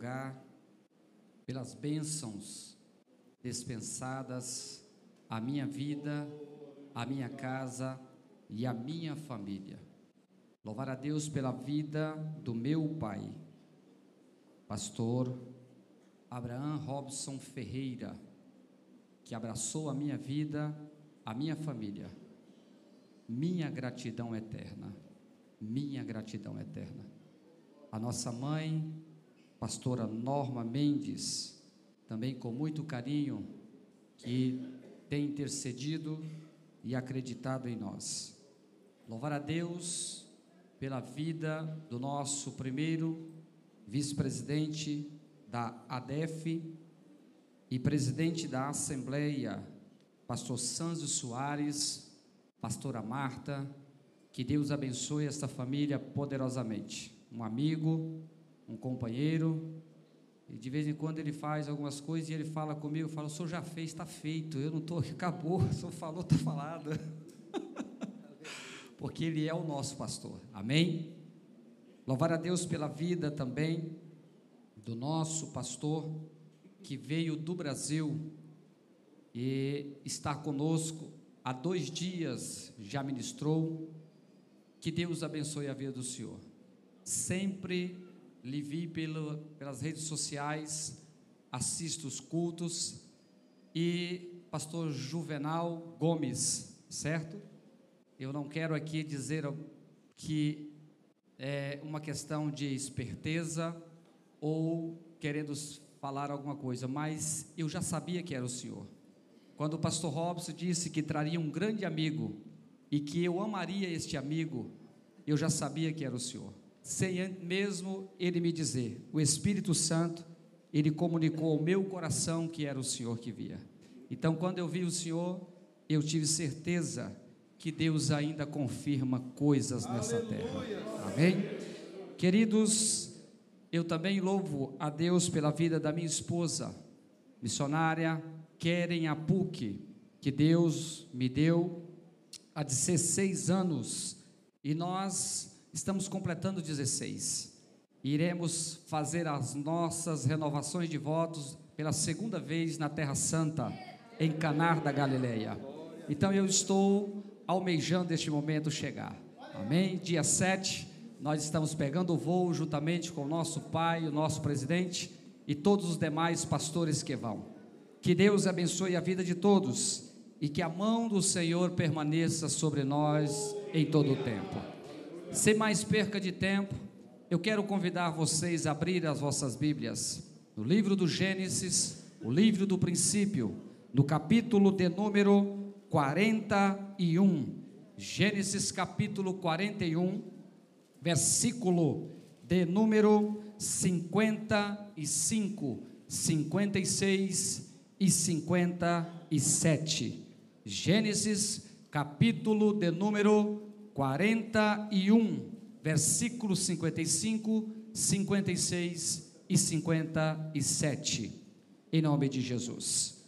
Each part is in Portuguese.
lugar, pelas bênçãos dispensadas à minha vida, à minha casa e à minha família. Louvar a Deus pela vida do meu pai, pastor Abraão Robson Ferreira, que abraçou a minha vida, a minha família. Minha gratidão eterna. Minha gratidão eterna. A nossa mãe, pastora Norma Mendes, também com muito carinho, que tem intercedido e acreditado em nós. Louvar a Deus pela vida do nosso primeiro vice-presidente da ADEF e presidente da Assembleia, pastor Sanzo Soares, pastora Marta, que Deus abençoe esta família poderosamente. Um amigo, um companheiro, e de vez em quando ele faz algumas coisas e ele fala comigo, fala, o senhor já fez, está feito, eu não estou, acabou, o senhor falou, está falado. Porque ele é o nosso pastor, amém? Louvar a Deus pela vida também do nosso pastor que veio do Brasil e está conosco há dois dias, já ministrou. Que Deus abençoe a vida do Senhor. Sempre lhe vi pelo, pelas redes sociais, assisto os cultos e pastor Juvenal Gomes, certo? Eu não quero aqui dizer que é uma questão de esperteza ou querendo falar alguma coisa, mas eu já sabia que era o Senhor. Quando o pastor Robson disse que traria um grande amigo e que eu amaria este amigo, eu já sabia que era o Senhor. Sem mesmo ele me dizer, o Espírito Santo, ele comunicou ao meu coração que era o Senhor que via. Então, quando eu vi o Senhor, eu tive certeza que Deus ainda confirma coisas nessa Aleluia. terra. Amém? Queridos, eu também louvo a Deus pela vida da minha esposa, missionária Keren Apuc, que Deus me deu há 16 anos e nós estamos completando 16. Iremos fazer as nossas renovações de votos pela segunda vez na Terra Santa, em Canar da Galileia. Então eu estou almejando este momento chegar. Amém? Dia 7 nós estamos pegando o voo juntamente com o nosso pai, o nosso presidente e todos os demais pastores que vão. Que Deus abençoe a vida de todos e que a mão do Senhor permaneça sobre nós em todo o tempo. Sem mais perca de tempo, eu quero convidar vocês a abrir as vossas Bíblias no livro do Gênesis, o livro do princípio, no capítulo de número 41. Gênesis capítulo 41 versículo de número 55, 56 e 57. Gênesis, capítulo de número 41, versículo 55, 56 e 57. Em nome de Jesus.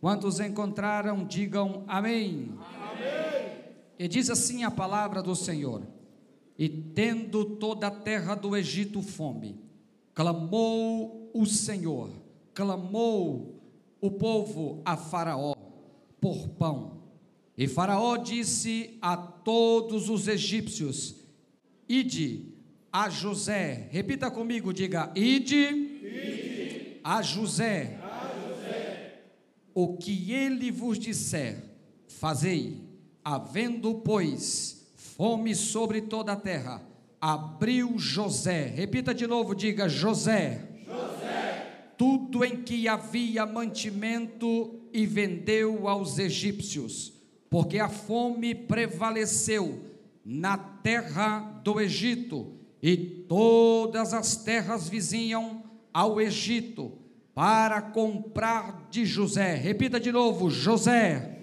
Quantos encontraram, digam amém. amém. E diz assim a palavra do Senhor e tendo toda a terra do Egito fome, clamou o Senhor, clamou o povo a Faraó por pão. E Faraó disse a todos os egípcios: Ide a José, repita comigo, diga: Ide, Ide. A, José, a José, o que ele vos disser, fazei, havendo, pois, fome sobre toda a terra, abriu José, repita de novo, diga José, José, tudo em que havia mantimento e vendeu aos egípcios, porque a fome prevaleceu na terra do Egito, e todas as terras vizinham ao Egito para comprar de José. Repita de novo, José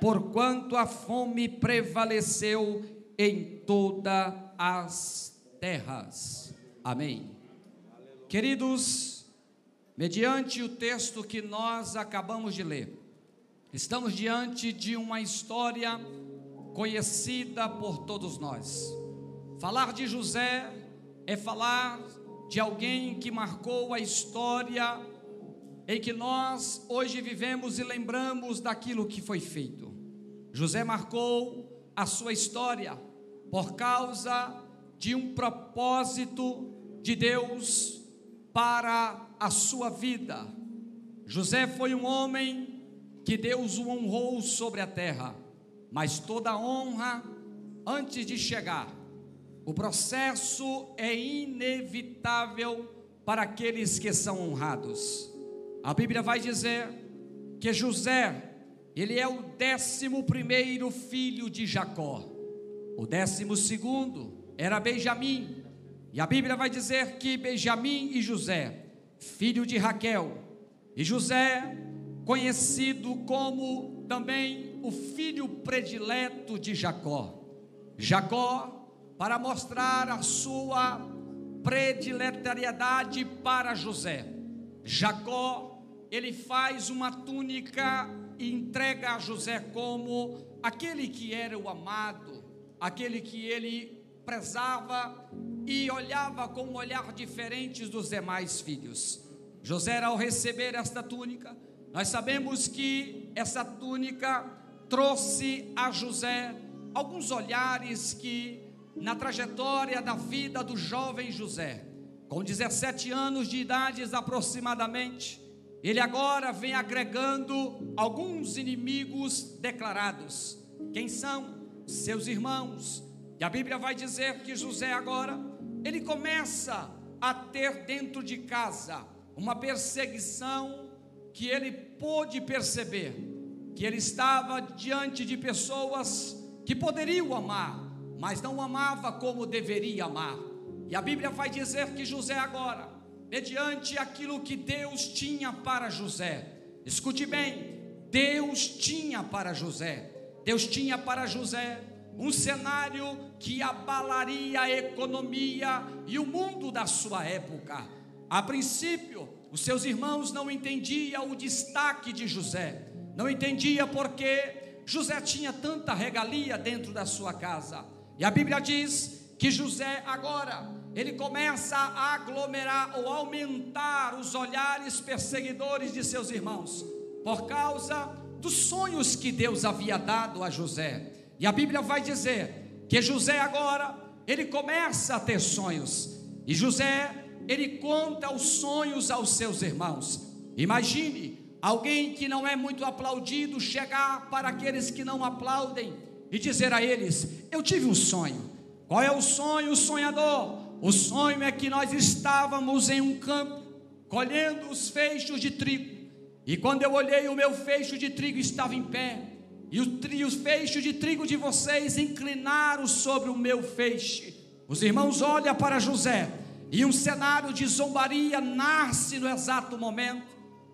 porquanto a fome prevaleceu em todas as terras. Amém. Queridos, mediante o texto que nós acabamos de ler, estamos diante de uma história conhecida por todos nós. Falar de José é falar de alguém que marcou a história em que nós hoje vivemos e lembramos daquilo que foi feito. José marcou a sua história por causa de um propósito de Deus para a sua vida. José foi um homem que Deus o honrou sobre a terra, mas toda honra antes de chegar. O processo é inevitável para aqueles que são honrados. A Bíblia vai dizer que José, ele é o décimo primeiro filho de Jacó. O décimo segundo era Benjamim. E a Bíblia vai dizer que Benjamim e José, filho de Raquel, e José, conhecido como também o filho predileto de Jacó. Jacó, para mostrar a sua prediletariedade para José. Jacó ele faz uma túnica e entrega a José como aquele que era o amado, aquele que ele prezava e olhava com um olhar diferente dos demais filhos. José, ao receber esta túnica, nós sabemos que essa túnica trouxe a José alguns olhares que, na trajetória da vida do jovem José, com 17 anos de idade aproximadamente, ele agora vem agregando alguns inimigos declarados. Quem são? Seus irmãos. E a Bíblia vai dizer que José agora, ele começa a ter dentro de casa uma perseguição que ele pôde perceber, que ele estava diante de pessoas que poderiam amar, mas não amava como deveria amar. E a Bíblia vai dizer que José agora mediante aquilo que Deus tinha para José. Escute bem, Deus tinha para José. Deus tinha para José um cenário que abalaria a economia e o mundo da sua época. A princípio, os seus irmãos não entendiam o destaque de José, não entendia porque José tinha tanta regalia dentro da sua casa. E a Bíblia diz que José agora ele começa a aglomerar ou aumentar os olhares perseguidores de seus irmãos, por causa dos sonhos que Deus havia dado a José. E a Bíblia vai dizer que José agora, ele começa a ter sonhos. E José, ele conta os sonhos aos seus irmãos. Imagine alguém que não é muito aplaudido chegar para aqueles que não aplaudem e dizer a eles: Eu tive um sonho. Qual é o sonho, sonhador? O sonho é que nós estávamos em um campo colhendo os feixes de trigo. E quando eu olhei, o meu feixe de trigo estava em pé. E os feixes de trigo de vocês inclinaram sobre o meu feixe. Os irmãos olham para José. E um cenário de zombaria nasce no exato momento.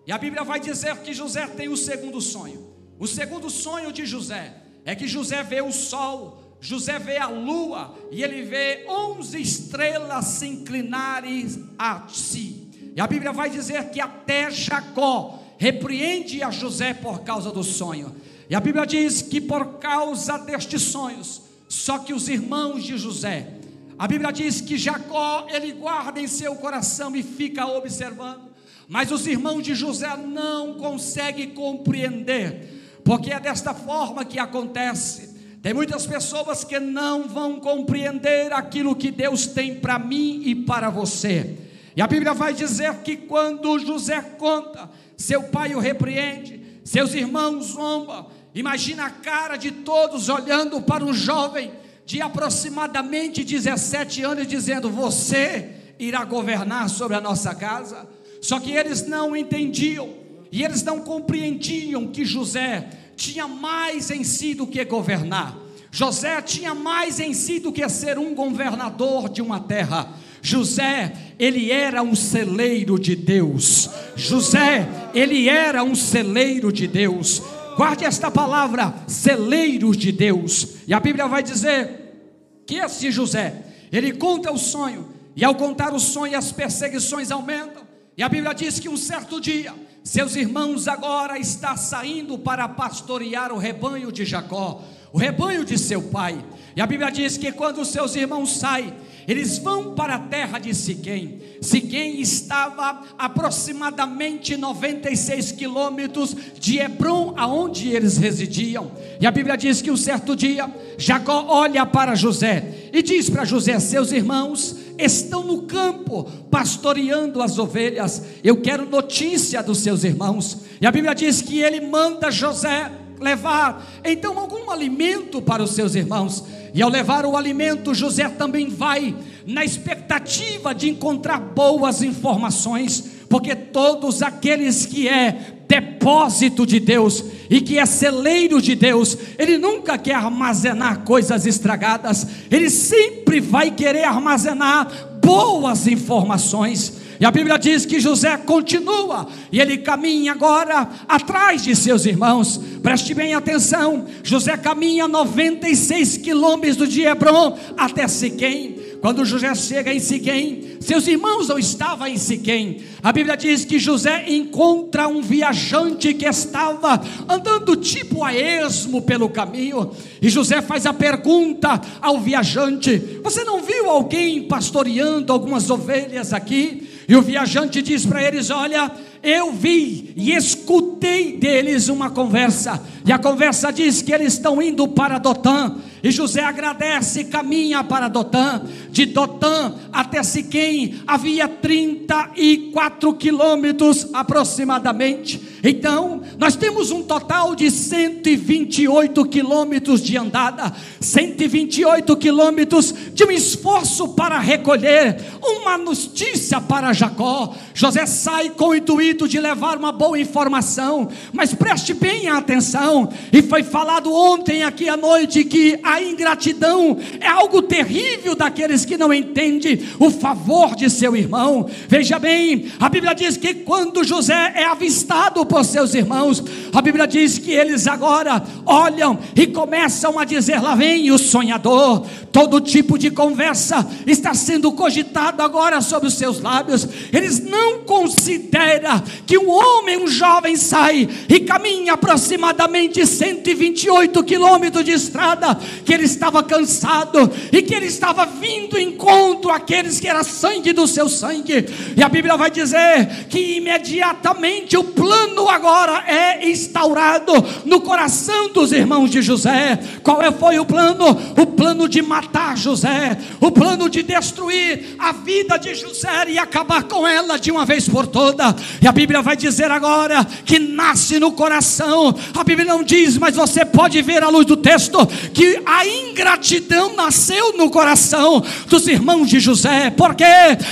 E a Bíblia vai dizer que José tem o segundo sonho. O segundo sonho de José é que José vê o sol José vê a lua e ele vê onze estrelas se inclinarem a si. E a Bíblia vai dizer que até Jacó repreende a José por causa do sonho. E a Bíblia diz que por causa destes sonhos, só que os irmãos de José, a Bíblia diz que Jacó ele guarda em seu coração e fica observando, mas os irmãos de José não conseguem compreender, porque é desta forma que acontece. Tem muitas pessoas que não vão compreender aquilo que Deus tem para mim e para você. E a Bíblia vai dizer que quando José conta, seu pai o repreende, seus irmãos zombam. Imagina a cara de todos olhando para um jovem de aproximadamente 17 anos, dizendo: Você irá governar sobre a nossa casa. Só que eles não entendiam e eles não compreendiam que José tinha mais em si do que governar. José tinha mais em si do que ser um governador de uma terra. José, ele era um celeiro de Deus. José, ele era um celeiro de Deus. Guarde esta palavra, celeiros de Deus. E a Bíblia vai dizer que esse José, ele conta o sonho, e ao contar o sonho, as perseguições aumentam. E a Bíblia diz que um certo dia, seus irmãos agora está saindo para pastorear o rebanho de Jacó. O rebanho de seu pai. E a Bíblia diz que quando os seus irmãos saem, eles vão para a terra de Siquém. Siquém estava aproximadamente 96 quilômetros de Hebron, aonde eles residiam. E a Bíblia diz que um certo dia Jacó olha para José e diz para José: Seus irmãos estão no campo pastoreando as ovelhas. Eu quero notícia dos seus irmãos. E a Bíblia diz que ele manda José levar então algum alimento para os seus irmãos. E ao levar o alimento, José também vai na expectativa de encontrar boas informações, porque todos aqueles que é depósito de Deus e que é celeiro de Deus, ele nunca quer armazenar coisas estragadas, ele sempre vai querer armazenar boas informações. E a Bíblia diz que José continua e ele caminha agora atrás de seus irmãos. Preste bem atenção: José caminha 96 quilômetros de Hebron até Siquém. Quando José chega em Siquém, seus irmãos não estavam em Siquém. A Bíblia diz que José encontra um viajante que estava andando tipo a esmo pelo caminho. E José faz a pergunta ao viajante: Você não viu alguém pastoreando algumas ovelhas aqui? E o viajante diz para eles: Olha, eu vi e escutei deles uma conversa. E a conversa diz que eles estão indo para Dotã. E José agradece e caminha para Dotã. De Dotã até Siquém havia 34 quilômetros aproximadamente. Então, nós temos um total de 128 quilômetros de andada, 128 quilômetros de um esforço para recolher uma notícia para Jacó. José sai com o intuito de levar uma boa informação, mas preste bem atenção. E foi falado ontem aqui à noite que a ingratidão é algo terrível daqueles que não entendem o favor de seu irmão. Veja bem, a Bíblia diz que quando José é avistado por seus irmãos, a Bíblia diz que eles agora olham e começam a dizer: lá vem o sonhador. Todo tipo de conversa está sendo cogitado agora sobre os seus lábios. Eles não consideram que um homem, um jovem, sai e caminha aproximadamente 128 quilômetros de estrada, que ele estava cansado e que ele estava vindo encontro àqueles que era sangue do seu sangue. E a Bíblia vai dizer que imediatamente o plano agora é instaurado no coração dos irmãos de José. Qual é, foi o plano? O plano de matar José, o plano de destruir a vida de José e acabar com ela de uma vez por toda. E a Bíblia vai dizer agora que nasce no coração. A Bíblia não diz, mas você pode ver à luz do texto que a ingratidão nasceu no coração dos irmãos de José. Por quê?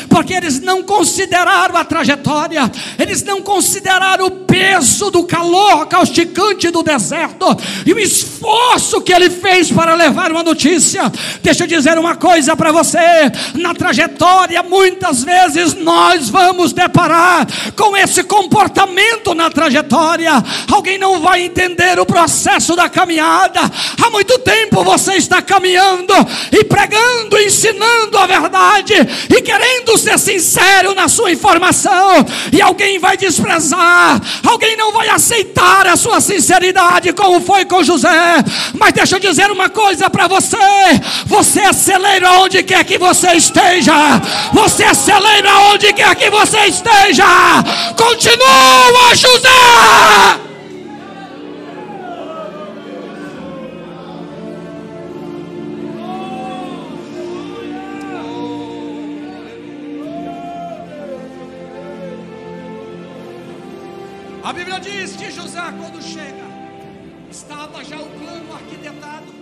Porque eles não consideraram a trajetória, eles não consideraram o peso do calor causticante do deserto e o esforço que ele fez para levar uma notícia. Deixa eu dizer uma coisa para você: na trajetória, muitas vezes nós vamos deparar com esse comportamento na trajetória. Alguém não vai entender o processo da caminhada. Há muito tempo você está caminhando e pregando, ensinando a verdade e querendo ser sincero na sua informação, e alguém vai desprezar, alguém não vai aceitar a sua sinceridade, como foi com José. Mas deixa eu dizer uma coisa para você: você celeiro aonde quer que você esteja, você celeiro aonde quer que você esteja. Continua, José! A Bíblia diz que José, quando chega, estava já o plano arquitetado.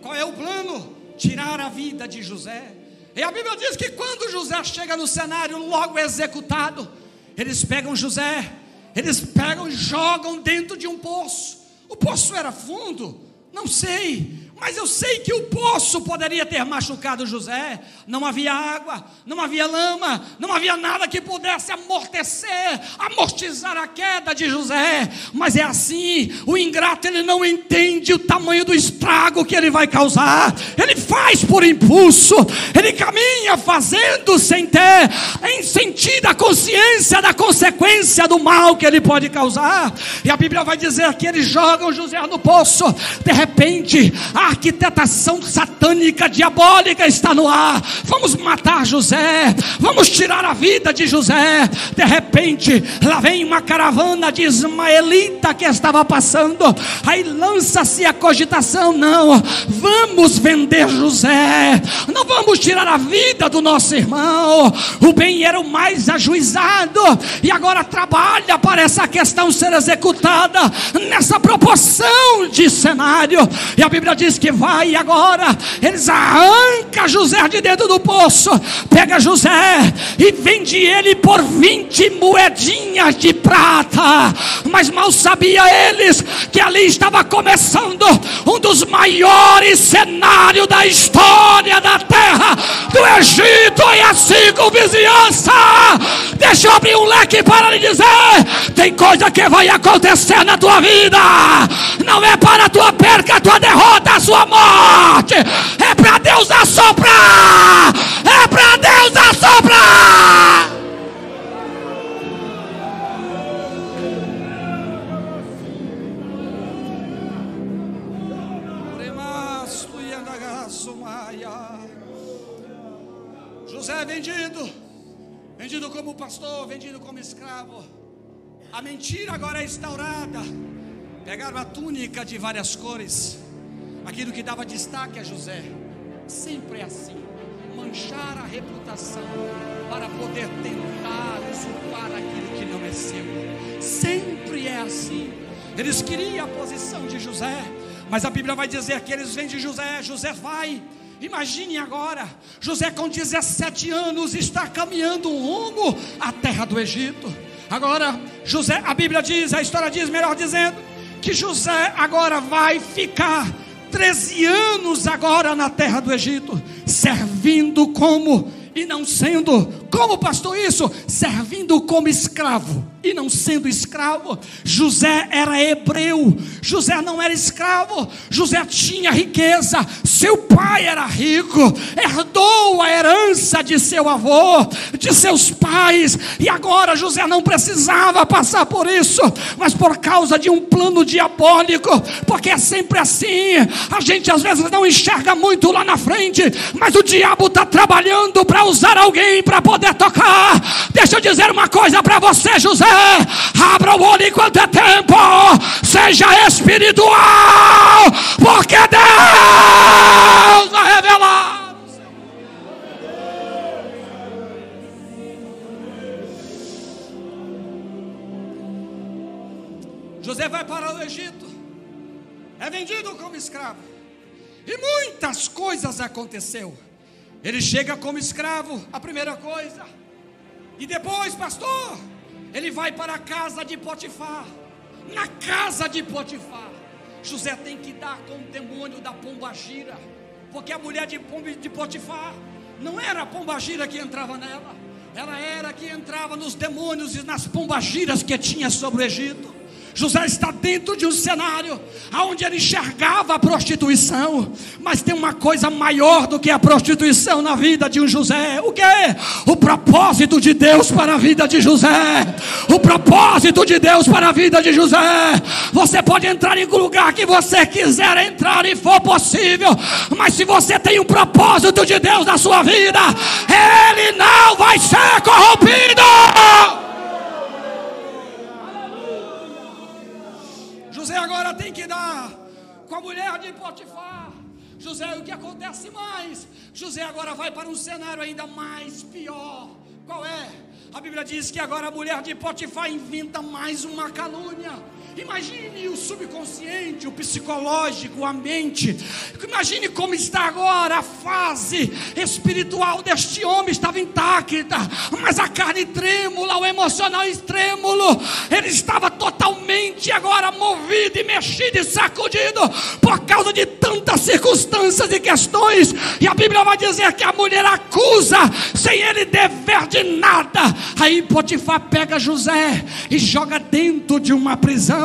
Qual é o plano? Tirar a vida de José. E a Bíblia diz que quando José chega no cenário, logo executado, eles pegam José, eles pegam e jogam dentro de um poço. O poço era fundo, não sei, mas eu sei que o poço poderia ter machucado José. Não havia água, não havia lama, não havia nada que pudesse amortecer, amortizar a queda de José. Mas é assim: o ingrato ele não entende o tamanho do estrago que ele vai causar. Ele faz por impulso, ele caminha fazendo sem ter em sentido a consciência da consequência do mal que ele pode causar. E a Bíblia vai dizer que eles jogam José no poço. De repente, a arquitetação satânica, diabólica está no ar. Vamos matar José, vamos tirar a vida de José. De repente, lá vem uma caravana de ismaelita que estava passando. Aí lança-se a cogitação: não, vamos vender José, não vamos tirar a vida do nosso irmão. O bem era o mais ajuizado e agora trabalha para essa questão ser executada nessa proporção de cenário. E a Bíblia diz que vai agora, eles arrancam José de dentro do poço, pega José e vende ele por 20 moedinhas de prata. Mas mal sabia eles que ali estava começando um dos maiores cenários da história da terra do Egito e a circunvizinhança. Deixa eu abrir um leque para lhe dizer: tem coisa que vai acontecer na tua vida, não é para a tua perca, a tua derrota, sua morte, é para Deus assoprar, é para Deus assoprar. José é vendido, vendido como pastor, vendido como escravo. A mentira agora é instaurada. Pegaram a túnica de várias cores, aquilo que dava destaque a José. Sempre é assim manchar a reputação para poder tentar usurpar aquilo que não é seu. Sempre é assim. Eles queriam a posição de José, mas a Bíblia vai dizer que eles vêm de José. José vai. Imagine agora, José com 17 anos está caminhando rumo à terra do Egito. Agora, José, a Bíblia diz, a história diz, melhor dizendo, que José agora vai ficar 13 anos agora na terra do Egito, servindo como e não sendo, como pastor isso? Servindo como escravo e não sendo escravo. José era hebreu, José não era escravo, José tinha riqueza, seu pai era rico, herdou a herança de seu avô, de seus pais, e agora José não precisava passar por isso, mas por causa de um plano diabólico, porque é sempre assim, a gente às vezes não enxerga muito lá na frente, mas o diabo está trabalhando para usar alguém para poder tocar. Deixa eu dizer uma coisa para você, José abra o olho enquanto é tempo, seja espiritual, porque Deus vai revelar. José vai para o Egito, é vendido como escravo, e muitas coisas aconteceu. Ele chega como escravo, a primeira coisa, e depois, pastor, ele vai para a casa de Potifar. Na casa de Potifar, José tem que dar com o demônio da pombagira, porque a mulher de, de Potifar não era a pombagira que entrava nela, ela era que entrava nos demônios e nas pombagiras que tinha sobre o Egito. José está dentro de um cenário onde ele enxergava a prostituição, mas tem uma coisa maior do que a prostituição na vida de um José: o que? O propósito de Deus para a vida de José. O propósito de Deus para a vida de José. Você pode entrar em lugar que você quiser entrar e for possível, mas se você tem um propósito de Deus na sua vida, ele não vai ser corrompido. Tem que dar com a mulher de Potifar. José, o que acontece mais? José agora vai para um cenário ainda mais pior. Qual é? A Bíblia diz que agora a mulher de Potifar inventa mais uma calúnia. Imagine o subconsciente, o psicológico, a mente. Imagine como está agora a fase espiritual deste homem estava intacta, mas a carne trêmula, o emocional trêmulo. Ele estava totalmente agora movido e mexido e sacudido por causa de tantas circunstâncias e questões. E a Bíblia vai dizer que a mulher acusa sem ele dever de nada. Aí Potifar pega José e joga dentro de uma prisão.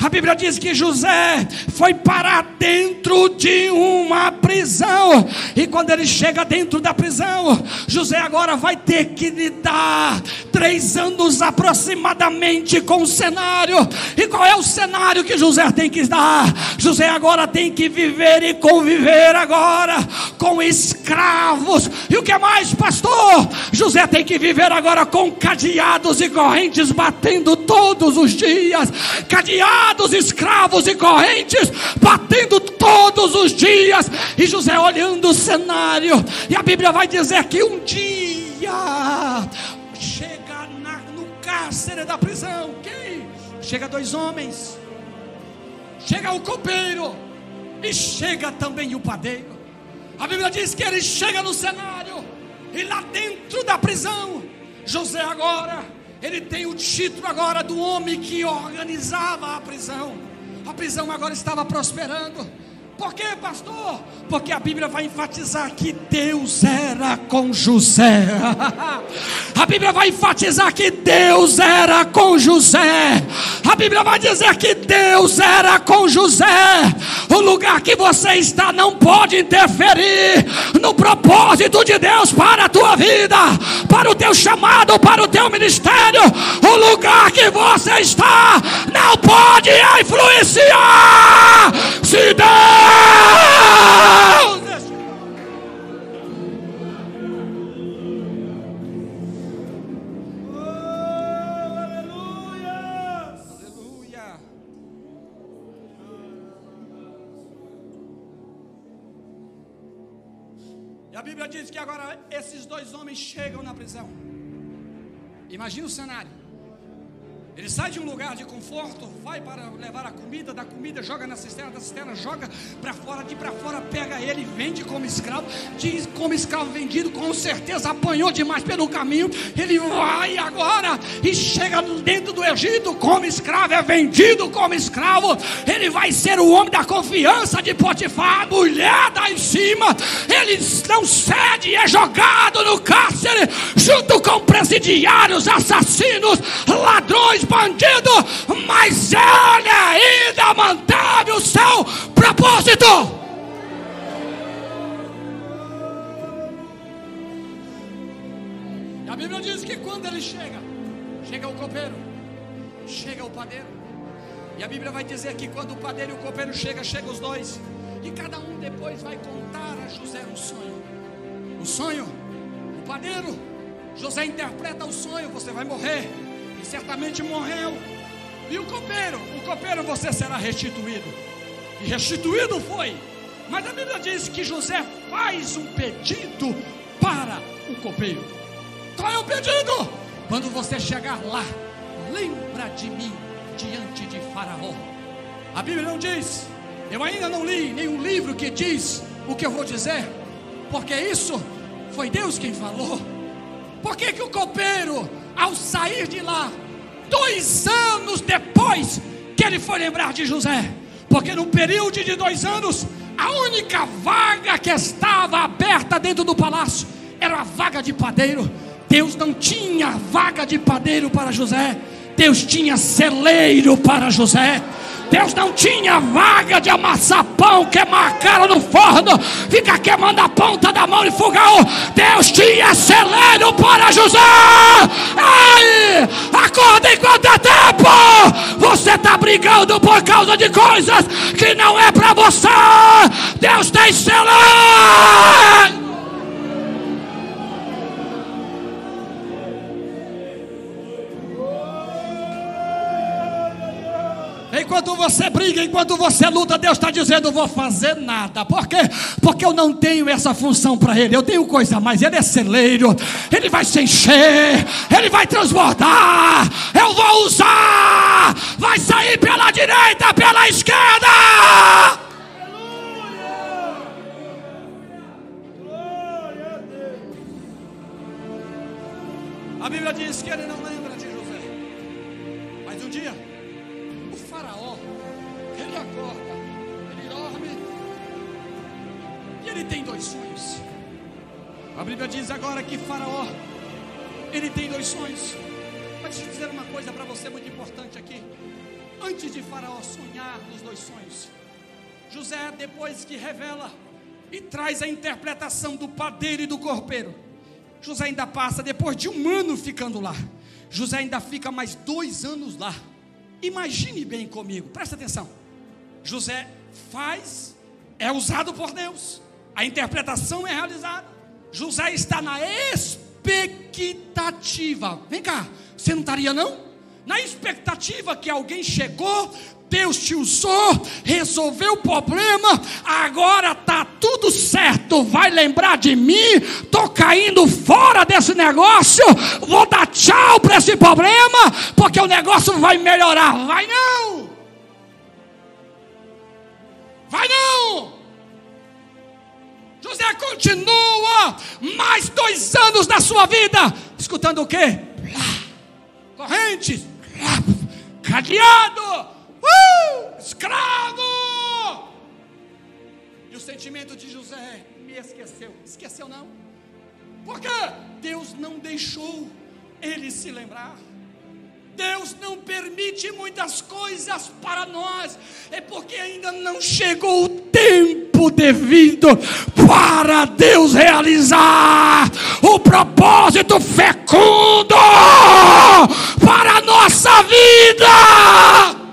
A Bíblia diz que José foi parar dentro de uma prisão. E quando ele chega dentro da prisão, José agora vai ter que lidar três anos aproximadamente com o cenário. E qual é o cenário que José tem que dar? José agora tem que viver e conviver agora com escravos. E o que mais, pastor? José tem que viver agora com cadeados e correntes batendo todos os dias. Cadeados, escravos e correntes batendo todos os dias. E José olhando o cenário. E a Bíblia vai dizer que um dia chega na, no cárcere da prisão. Quem? Chega dois homens. Chega o copeiro. E chega também o padeiro. A Bíblia diz que ele chega no cenário. E lá dentro da prisão, José agora, ele tem o título agora do homem que organizava a prisão. A prisão agora estava prosperando. Por quê, pastor? Porque a Bíblia vai enfatizar que Deus era com José. A Bíblia vai enfatizar que Deus era com José. A Bíblia vai dizer que Deus era com José. O lugar que você está não pode interferir no propósito de Deus para a tua vida, para o teu chamado, para o teu ministério. O lugar que você está não pode influenciar. Se Deus Aleluia. E a Bíblia diz que agora esses dois homens chegam na prisão. Imagina o cenário. Ele sai de um lugar de conforto, vai para levar a comida, da comida, joga na cisterna, da cisterna, joga para fora, de para fora, pega ele, vende como escravo, diz como escravo vendido, com certeza apanhou demais pelo caminho. Ele vai agora e chega dentro do Egito como escravo, é vendido como escravo. Ele vai ser o homem da confiança de Potifar, a mulher da em cima. Ele não cede, é jogado no cárcere, junto com presidiários, assassinos, ladrões bandido, mas ele ainda manteve o seu propósito. E a Bíblia diz que quando ele chega, chega o copeiro, chega o padeiro. E a Bíblia vai dizer que quando o padeiro e o copeiro chegam, chegam os dois. E cada um depois vai contar a José um sonho. O sonho, o padeiro, José interpreta o sonho: você vai morrer certamente morreu. E o copeiro, o copeiro você será restituído. E restituído foi. Mas a Bíblia diz que José faz um pedido para o copeiro. Qual é o pedido? Quando você chegar lá, lembra de mim diante de Faraó. A Bíblia não diz, eu ainda não li nenhum livro que diz o que eu vou dizer, porque isso foi Deus quem falou. Por que, que o copeiro ao sair de lá, dois anos depois que ele foi lembrar de José, porque no período de dois anos, a única vaga que estava aberta dentro do palácio era a vaga de padeiro. Deus não tinha vaga de padeiro para José, Deus tinha celeiro para José. Deus não tinha vaga de amassar pão, queimar a cara no forno, ficar queimando a ponta da mão de fogão. Deus tinha celeiro para José. Ai, acorda enquanto é tempo. Você está brigando por causa de coisas que não é para você. Deus tem celeiro. Enquanto você briga, enquanto você luta, Deus está dizendo: vou fazer nada. Por quê? Porque eu não tenho essa função para Ele. Eu tenho coisa mais. Ele é celeiro. Ele vai se encher. Ele vai transbordar. Eu vou usar. Vai sair pela direita, pela esquerda. A Bíblia diz que ele não ele tem dois sonhos. A Bíblia diz agora que Faraó, ele tem dois sonhos. Mas deixa eu dizer uma coisa para você muito importante aqui. Antes de Faraó sonhar nos dois sonhos, José, depois que revela e traz a interpretação do padeiro e do corpeiro, José ainda passa, depois de um ano ficando lá, José ainda fica mais dois anos lá. Imagine bem comigo, presta atenção. José faz, é usado por Deus, a interpretação é realizada. José está na expectativa. Vem cá, você não estaria não? Na expectativa que alguém chegou, Deus te usou, resolveu o problema, agora está tudo certo. Vai lembrar de mim? Estou caindo fora desse negócio, vou dar tchau para esse problema, porque o negócio vai melhorar. Vai não! Vai não! Continua mais dois anos da sua vida, escutando o quê? Correntes, cadeado uh, escravo. E o sentimento de José me esqueceu. Esqueceu não? Porque Deus não deixou ele se lembrar. Deus não permite muitas coisas para nós, é porque ainda não chegou o tempo devido para Deus realizar o propósito fecundo para a nossa vida.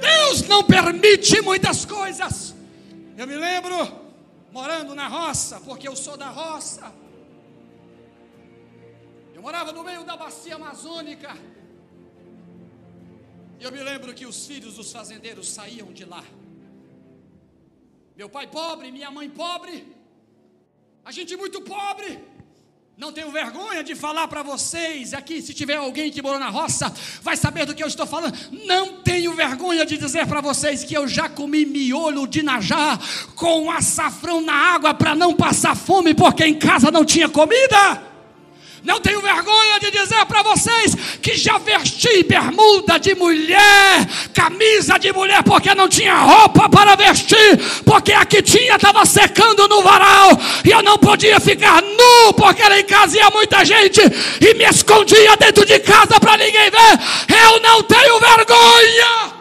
Deus não permite muitas coisas. Eu me lembro, morando na roça, porque eu sou da roça. Eu morava no meio da bacia amazônica. E eu me lembro que os filhos dos fazendeiros saíam de lá. Meu pai pobre, minha mãe pobre, a gente muito pobre. Não tenho vergonha de falar para vocês aqui, se tiver alguém que morou na roça, vai saber do que eu estou falando. Não tenho vergonha de dizer para vocês que eu já comi miolo de najá com açafrão na água para não passar fome, porque em casa não tinha comida. Não tenho vergonha de dizer para vocês que já vesti bermuda de mulher, camisa de mulher, porque não tinha roupa para vestir, porque a que tinha estava secando no varal, e eu não podia ficar nu, porque lá em casa ia muita gente, e me escondia dentro de casa para ninguém ver. Eu não tenho vergonha.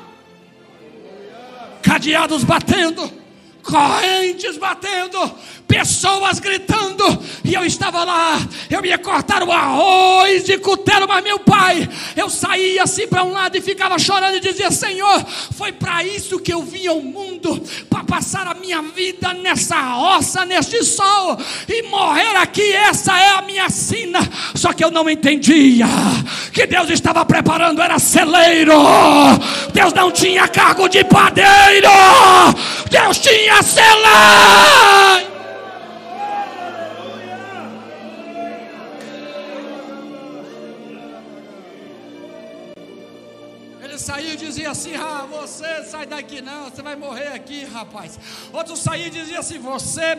Cadeados batendo, correntes batendo, pessoas gritando, e eu estava lá, eu ia cortar o arroz de cutelo, mas meu pai, eu saía assim para um lado e ficava chorando e dizia: Senhor, foi para isso que eu vim ao mundo, para passar a minha vida nessa roça, neste sol, e morrer aqui, essa é a minha sina. Só que eu não entendia que Deus estava preparando, era celeiro, Deus não tinha cargo de padeiro, Deus tinha celeiro. Saía e dizia assim: Ah, você sai daqui não, você vai morrer aqui, rapaz. Outro saía e dizia assim: Você,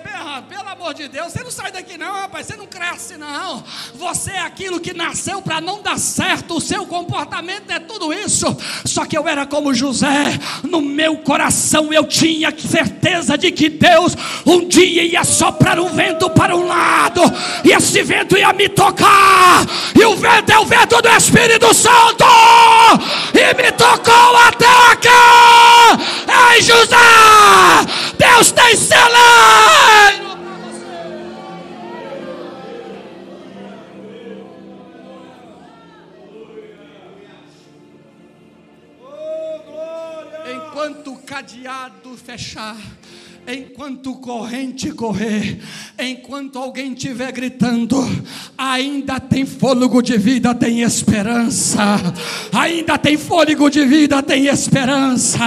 pelo amor de Deus, você não sai daqui não, rapaz, você não cresce não. Você é aquilo que nasceu para não dar certo, o seu comportamento é tudo isso. Só que eu era como José, no meu coração eu tinha certeza de que Deus um dia ia soprar um vento para um lado, e esse vento ia me tocar, e o vento é o vento do Espírito Santo, e me tocou até cá. Ei, José, Deus tem celeiro. Enquanto o cadeado fechar enquanto corrente correr, enquanto alguém estiver gritando, ainda tem fôlego de vida, tem esperança, ainda tem fôlego de vida, tem esperança,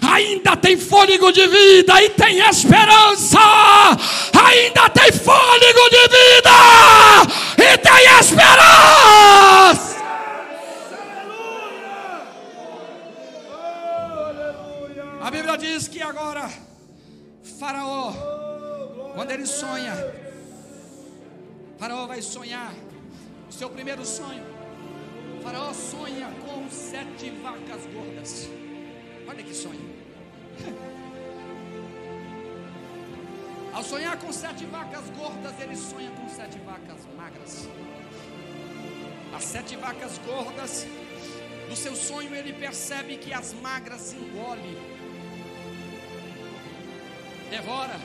ainda tem fôlego de vida e tem esperança, ainda tem fôlego de vida e tem esperança. A Bíblia diz que agora Faraó, quando ele sonha, Faraó vai sonhar o seu primeiro sonho. Faraó sonha com sete vacas gordas. Olha que sonho. sonhar com sete vacas gordas, ele sonha com sete vacas magras. As sete vacas gordas, no seu sonho ele percebe que as magras engole, devora.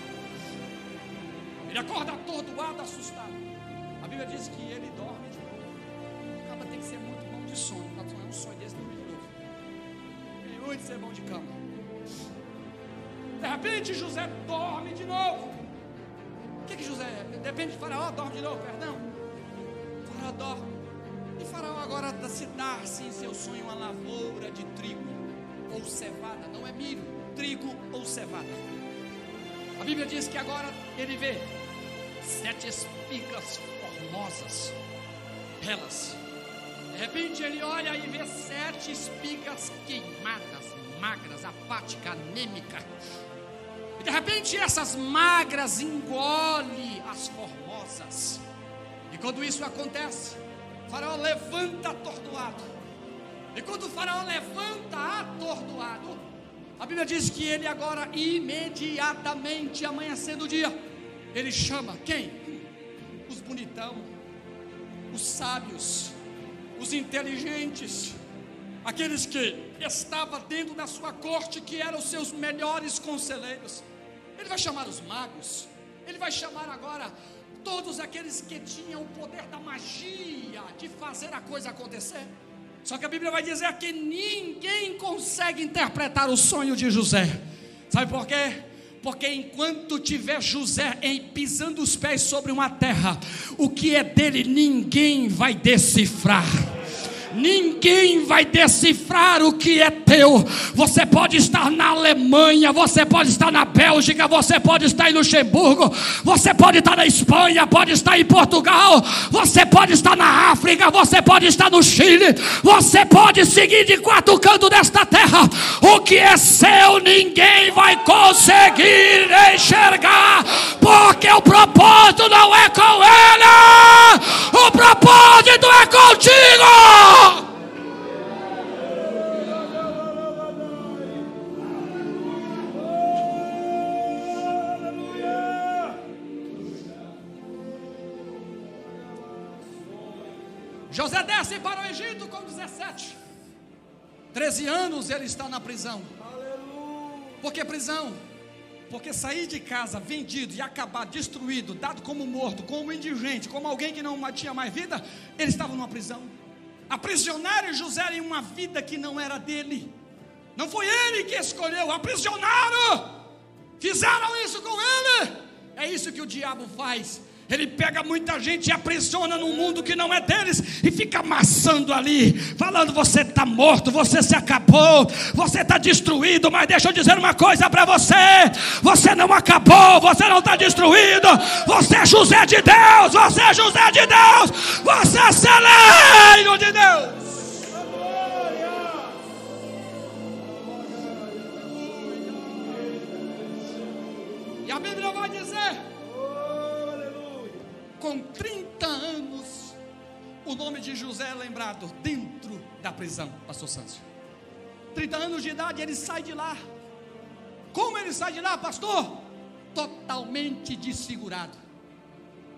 Ele acorda atordoado, assustado. A Bíblia diz que ele dorme de novo. O cama tem que ser muito bom de sono. Para um sonho desse dormir de novo. É muito ser bom de cama. De repente José dorme de novo. O que, que José é? Depende de Faraó, dorme de novo, perdão. Faraó dorme. E Faraó agora se dá assim em seu sonho uma lavoura de trigo ou cevada, não é milho, trigo ou cevada. A Bíblia diz que agora ele vê sete espigas formosas, belas. De repente ele olha e vê sete espigas queimadas, magras, apática, anêmica. E de repente essas magras engole as formosas. E quando isso acontece, faraó levanta atordoado. E quando o faraó levanta atordoado, a Bíblia diz que ele agora imediatamente amanhecendo o dia, ele chama quem? Os bonitão, os sábios, os inteligentes, aqueles que estavam dentro da sua corte, que eram os seus melhores conselheiros. Ele vai chamar os magos, ele vai chamar agora todos aqueles que tinham o poder da magia de fazer a coisa acontecer. Só que a Bíblia vai dizer que ninguém consegue interpretar o sonho de José. Sabe por quê? Porque enquanto tiver José em, pisando os pés sobre uma terra, o que é dele ninguém vai decifrar ninguém vai decifrar o que é teu. Você pode estar na Alemanha, você pode estar na Bélgica, você pode estar em Luxemburgo, você pode estar na Espanha, pode estar em Portugal, você pode estar na África, você pode estar no Chile, você pode seguir de quatro cantos desta terra. O que é seu, ninguém vai conseguir enxergar, porque o propósito não é com ele, o propósito é contigo. José desce para o Egito com 17. 13 anos ele está na prisão. Por que prisão? Porque sair de casa vendido e acabar destruído, dado como morto, como indigente, como alguém que não tinha mais vida, ele estava numa prisão. Aprisionaram José em uma vida que não era dele. Não foi ele que escolheu, aprisionaram. Fizeram isso com ele. É isso que o diabo faz. Ele pega muita gente e aprisiona num mundo que não é deles e fica amassando ali, falando: você está morto, você se acabou, você está destruído. Mas deixa eu dizer uma coisa para você: você não acabou, você não está destruído. Você é José de Deus, você é José de Deus, você é celeiro de Deus. Com 30 anos, o nome de José é lembrado dentro da prisão, pastor Santos. 30 anos de idade, ele sai de lá. Como ele sai de lá, pastor? Totalmente desfigurado.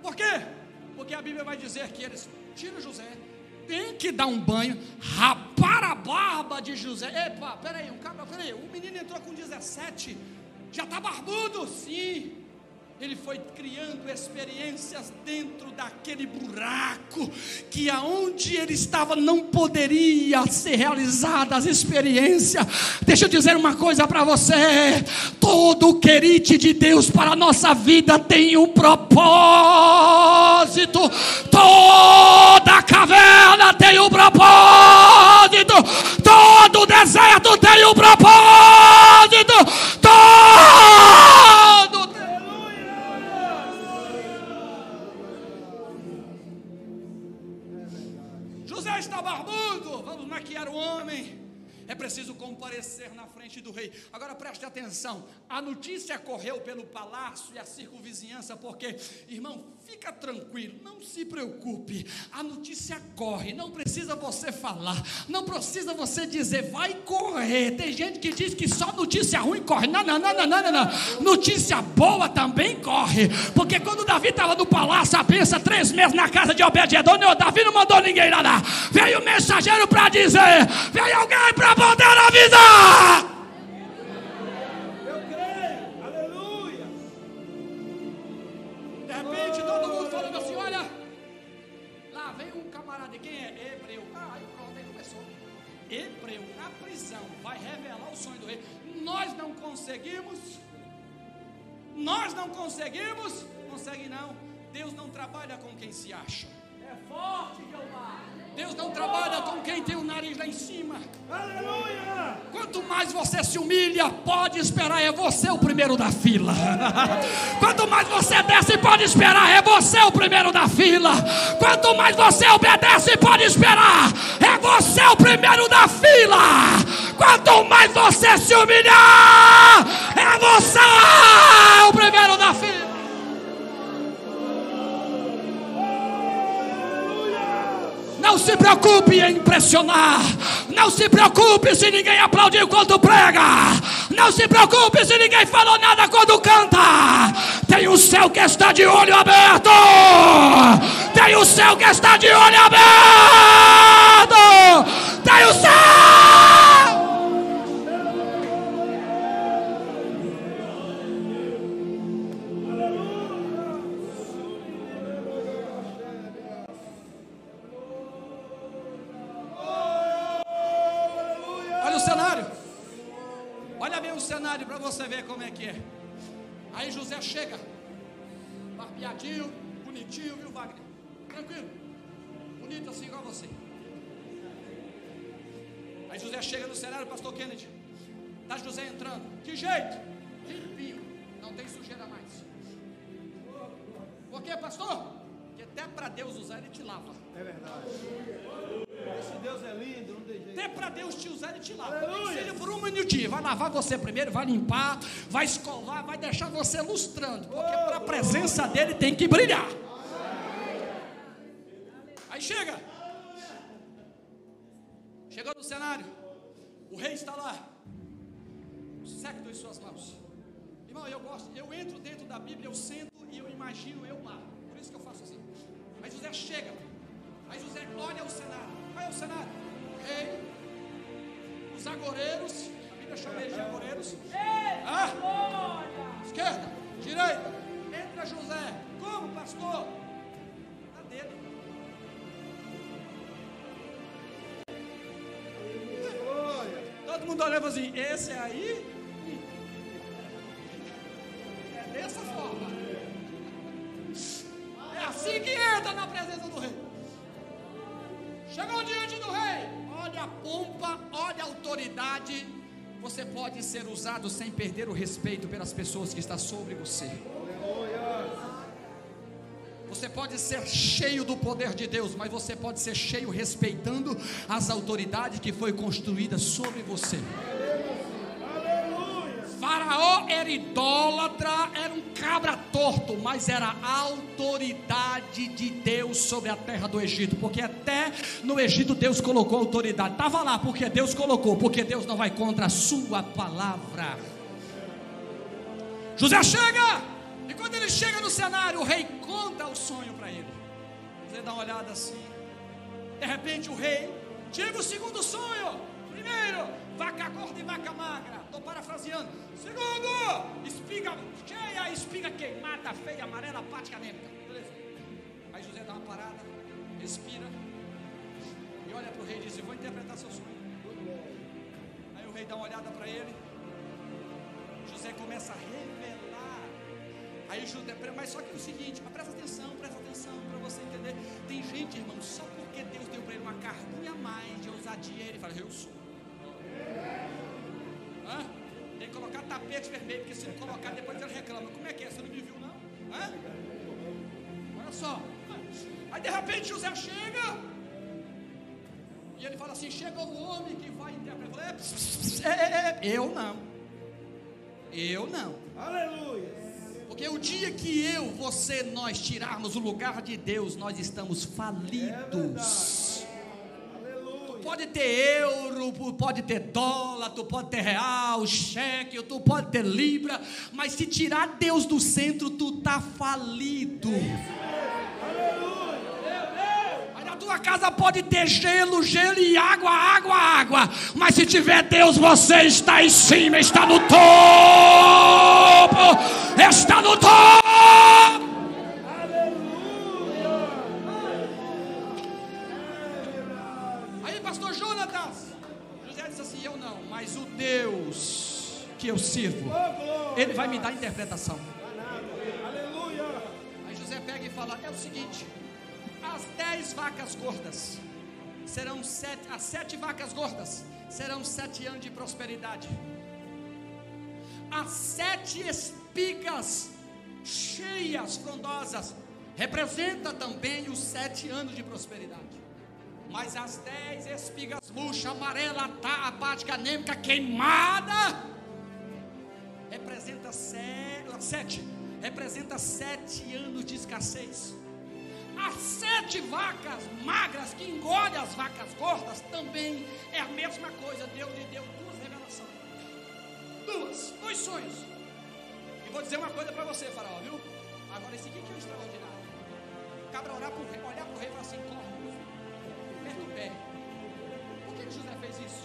Por quê? Porque a Bíblia vai dizer que eles tiram José, tem que dar um banho, rapar a barba de José. Epa, peraí, um cara, peraí, o menino entrou com 17, já está barbudo, sim ele foi criando experiências dentro daquele buraco que aonde ele estava não poderia ser realizada as experiências. Deixa eu dizer uma coisa para você: todo o querite de Deus para a nossa vida tem um propósito. Toda caverna tem um propósito. Todo deserto tem um propósito. Comparecer na frente do rei. Agora preste atenção: a notícia correu pelo palácio e a circunvizinhança, porque, irmão, fica tranquilo, não se preocupe. A notícia corre, não precisa você falar, não precisa você dizer, vai correr. Tem gente que diz que só notícia ruim corre. Não, não, não, não, não, não. Notícia boa também corre, porque quando Davi estava no palácio, a pensa três meses na casa de Obed-Edom, Davi não mandou ninguém lá. Veio o mensageiro para dizer: veio alguém para poder avisar. Nós não conseguimos, nós não conseguimos, consegue não. Deus não trabalha com quem se acha. É forte, Jeová. Deus não trabalha com quem tem o nariz lá em cima. Aleluia. Quanto mais você se humilha, pode esperar, é você o primeiro da fila. Quanto mais você desce, pode esperar, é você o primeiro da fila. Quanto mais você obedece, pode esperar, é você o primeiro da fila. Quanto mais você se humilhar, é você o primeiro da fila. Não se preocupe em impressionar. Não se preocupe se ninguém aplaudiu quando prega. Não se preocupe se ninguém falou nada quando canta. Tem o céu que está de olho aberto. Tem o céu que está de olho aberto. Tem o céu. Chega, barbeadinho, bonitinho, viu, Wagner? Tranquilo, bonito assim igual você. Aí José chega no cenário, pastor Kennedy. Tá José entrando. Que jeito? Limpinho, não tem sujeira mais. Por quê, pastor? Porque até para Deus usar, ele te lava. É verdade. Esse Deus é lindo, não tem jeito. Até para Deus te usar, ele te lava. Que seja por um minutinho. Vai lavar você primeiro, vai limpar, vai escovar, vai deixar você lustrando. Porque para a presença dele tem que brilhar. Aí chega. Chegou no cenário. O rei está lá. O século em suas mãos. Irmão, eu gosto. Eu entro dentro da Bíblia, eu sento e eu imagino eu lá. Por isso que eu faço assim. Aí José chega. Aí José olha o cenário. Qual é o cenário? O rei, os agoreiros, a Bíblia chama eles de agoreiros. Ah, esquerda, direita, entra José. Como, pastor? Na dele. Todo mundo olhava assim, esse aí pode ser usado sem perder o respeito pelas pessoas que estão sobre você. Você pode ser cheio do poder de Deus, mas você pode ser cheio respeitando as autoridades que foi construída sobre você. Era idólatra, era um cabra torto, mas era a autoridade de Deus sobre a terra do Egito, porque até no Egito Deus colocou autoridade. Estava lá porque Deus colocou, porque Deus não vai contra a sua palavra. José chega, e quando ele chega no cenário, o rei conta o sonho para ele. José dá uma olhada assim. De repente o rei, diga o segundo sonho. Primeiro, vaca gorda e vaca magra. Estou parafraseando. Segundo, espiga cheia, espiga queimada, feia, amarela, apática, anêmica. Beleza. Aí José dá uma parada, respira. E olha para o rei e diz: vou interpretar seu sonho. Aí o rei dá uma olhada para ele. José começa a revelar. Aí José, mas só que é o seguinte, presta atenção, presta atenção para você entender. Tem gente, irmão, só porque Deus deu para ele uma cartinha a mais de ousadia, ele fala, eu sou. Hã? Tem que colocar tapete vermelho, porque se não colocar, depois ele reclama. Como é que é? Você não me viu, não? Hã? Olha só. Aí de repente José chega. E ele fala assim: chega o homem que vai interpretar. É, é, é, eu não. Eu não. Aleluia. Porque o dia que eu, você, nós tirarmos o lugar de Deus, nós estamos falidos. Aleluia. Pode ter euro, pode ter dólar, tu pode ter real, cheque, tu pode ter libra, mas se tirar Deus do centro, tu tá falido. Aí na tua casa pode ter gelo, gelo e água, água, água, mas se tiver Deus, você está em cima, está no topo, está no topo. Que eu sirvo, ele vai me dar interpretação. Aleluia. Aí José pega e fala: É o seguinte, as dez vacas gordas serão sete, as sete vacas gordas serão sete anos de prosperidade. As sete espigas cheias, frondosas, representa também os sete anos de prosperidade. Mas as dez espigas murcha, amarela, tá, apática, anêmica, queimada, representa sete, sete, representa sete anos de escassez. As sete vacas magras que engolem as vacas gordas também é a mesma coisa. Deus lhe deu duas revelações, duas, dois sonhos. E vou dizer uma coisa para você, Faraó, viu? Agora esse aqui que é o extraordinário. Cabra rei, olhar para o rei e falar assim: corre, meu filho, mete o pé. Por que José fez isso?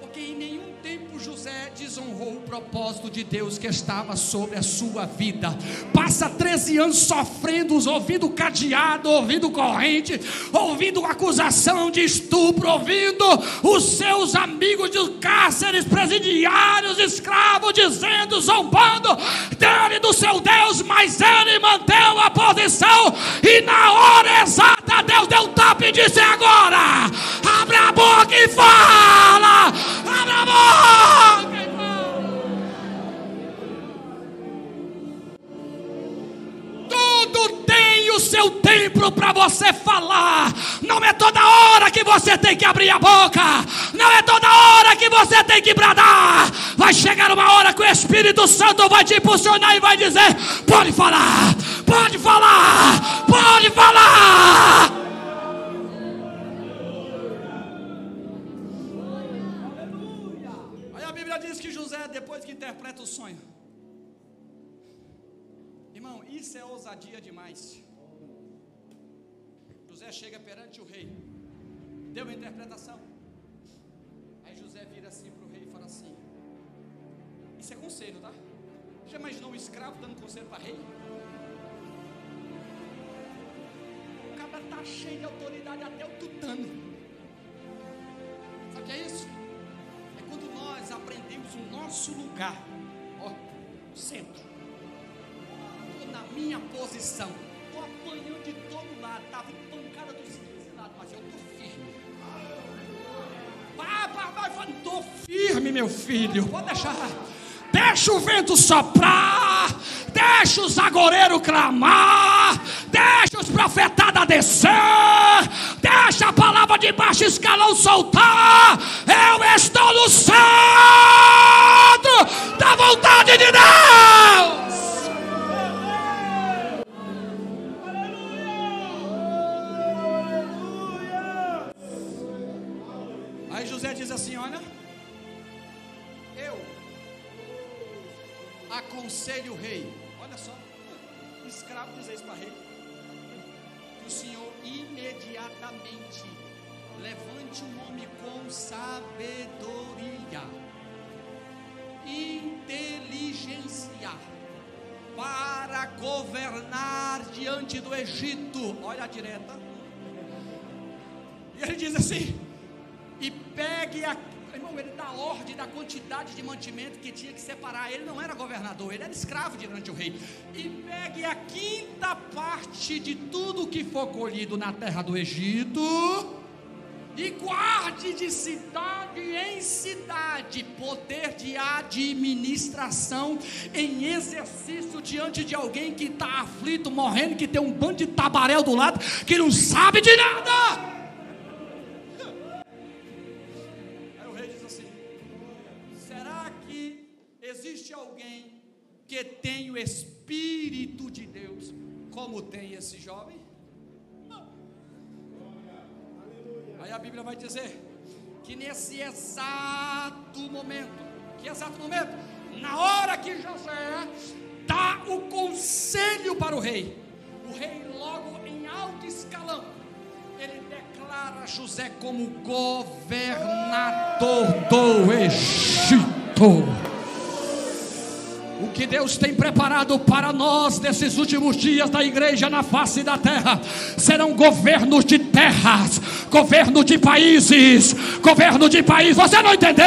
Porque em nenhum tempo José desonrou o propósito de Deus que estava sobre a sua vida. Passa 13 anos sofrendo, ouvindo cadeado, ouvindo corrente, ouvindo acusação de estupro, ouvindo os seus amigos de cárceres, presidiários, escravos, dizendo, zombando dele do seu Deus, mas ele manteve a posição e na hora exata Deus deu um tapa e disse agora, boca e fala, abra a boca e. Tudo tem o seu tempo para você falar. Não é toda hora que você tem que abrir a boca. Não é toda hora que você tem que bradar. Vai chegar uma hora que o Espírito Santo vai te impulsionar e vai dizer: pode falar, pode falar, pode falar. José, depois que interpreta o sonho, Irmão, isso é ousadia demais. José chega perante o rei, deu uma interpretação. Aí José vira assim para o rei e fala assim: Isso é conselho, tá? Já imaginou um escravo dando conselho para rei? O cara tá cheio de autoridade até o tutano. Sabe o que é isso? Quando nós aprendemos o nosso lugar, ó, centro estou na minha posição. Estou apanhando de todo lado. Estava pancada dos lados, mas eu estou firme. Vai, vai, vai. Estou firme, meu filho. Pode deixar. Deixa o vento soprar. Deixa os agoreiros clamar. Deixa os profetadas descer. Deixa a palavra de baixo escalão soltar. Eu estou no centro da vontade de Deus. Egito. Olha a direta. E ele diz assim: e pegue a. Irmão, ele dá ordem da quantidade de mantimento que tinha que separar. Ele não era governador, ele era escravo diante do rei. E pegue a quinta parte de tudo que for colhido na terra do Egito. E guarde de cidade sapiensidade, poder de administração em exercício diante de alguém que está aflito, morrendo, que tem um bando de tabaréu do lado, que não sabe de nada. Aí o rei diz assim: será que existe alguém que tem o Espírito de Deus como tem esse jovem? Aí a Bíblia vai dizer que nesse exato momento, que exato momento, na hora que José dá o conselho para o rei, o rei logo em alto escalão, ele declara José como governador do Egito. O que Deus tem preparado para nós nesses últimos dias da igreja na face da terra serão governos de terras, governo de países, governo de país. Você não entendeu?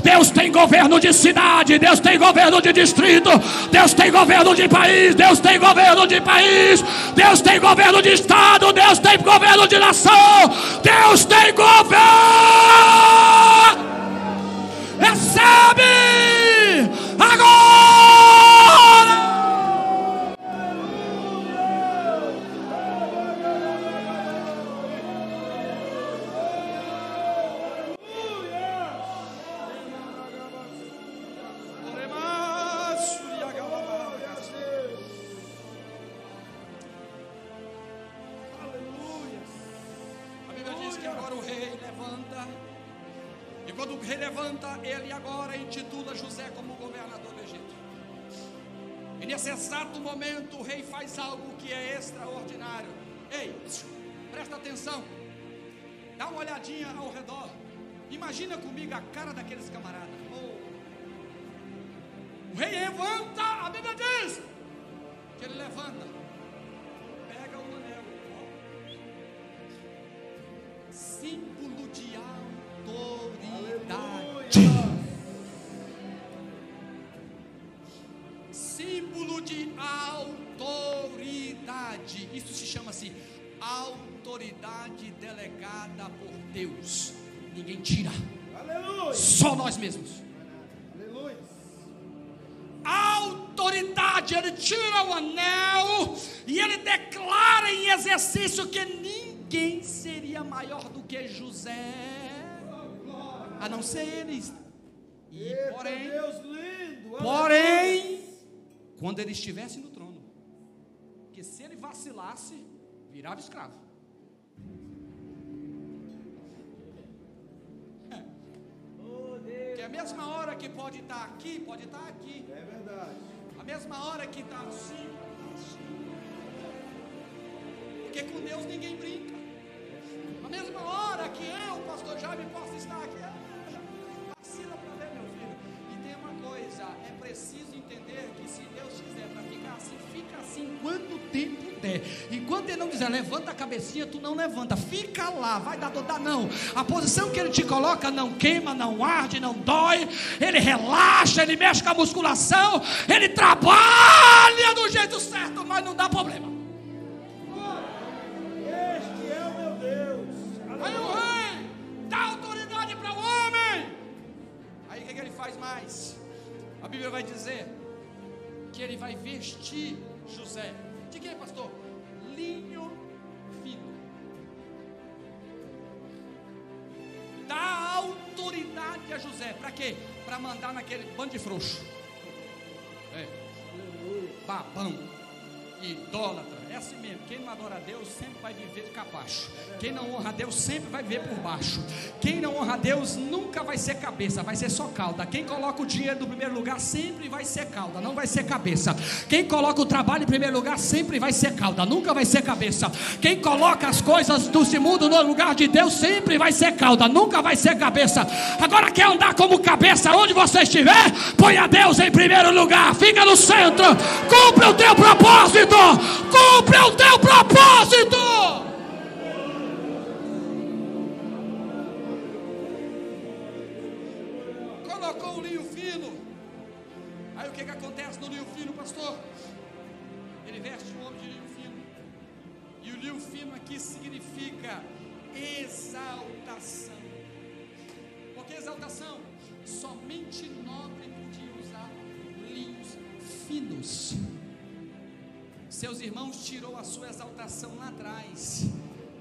Deus tem governo de cidade, Deus tem governo de distrito, Deus tem governo de país, Deus tem governo de país, Deus tem governo de estado, Deus tem governo de nação, Deus tem governo. Recebe comigo a cara daqueles camaradas. Oh. O rei levanta, a Bíblia diz que ele levanta, pega o anel, símbolo de autoridade. Símbolo de autoridade. Isso se chama-se autoridade delegada por Deus. Ninguém tira. Só nós mesmos. Aleluia. autoridade, ele tira o anel e ele declara em exercício que ninguém seria maior do que José, a não ser eles. E porém, porém, quando ele estivesse no trono, que se ele vacilasse, virava escravo. A mesma hora que pode estar aqui, pode estar aqui. É verdade. A mesma hora que está assim, tá assim. Porque com Deus ninguém brinca. A mesma hora que eu, pastor Jaime, posso estar aqui. ah, Vacila para ver, meu filho. E tem uma coisa: é preciso entender que se Deus quiser para ficar assim, fica assim quanto tempo Enquanto Ele não dizer levanta a cabecinha, tu não levanta. Fica lá, vai dar dor, dá não. A posição que Ele te coloca não queima, não arde, não dói. Ele relaxa, Ele mexe com a musculação. Ele trabalha do jeito certo, mas não dá problema. José. Para quê? Para mandar naquele bando de frouxo. É. Babão. Idólatra. É assim mesmo. Quem não adora a Deus sempre vai viver de capacho. Quem não honra a Deus sempre vai viver por baixo. Quem não honra a Deus nunca vai ser cabeça, vai ser só cauda. Quem coloca o dinheiro no primeiro lugar sempre vai ser cauda, não vai ser cabeça. Quem coloca o trabalho em primeiro lugar sempre vai ser cauda, nunca vai ser cabeça. Quem coloca as coisas do mundo no lugar de Deus sempre vai ser cauda, nunca vai ser cabeça. Agora quer andar como cabeça onde você estiver? Põe a Deus em primeiro lugar, fica no centro, cumpre o teu propósito, cumpre o teu propósito. Colocou o linho fino. Aí o que, que acontece no linho fino, pastor? Ele veste um homem de linho fino. E o linho fino aqui significa exaltação. Por que exaltação? Somente nobre podia usar linhos finos. Seus irmãos tirou a sua exaltação lá atrás.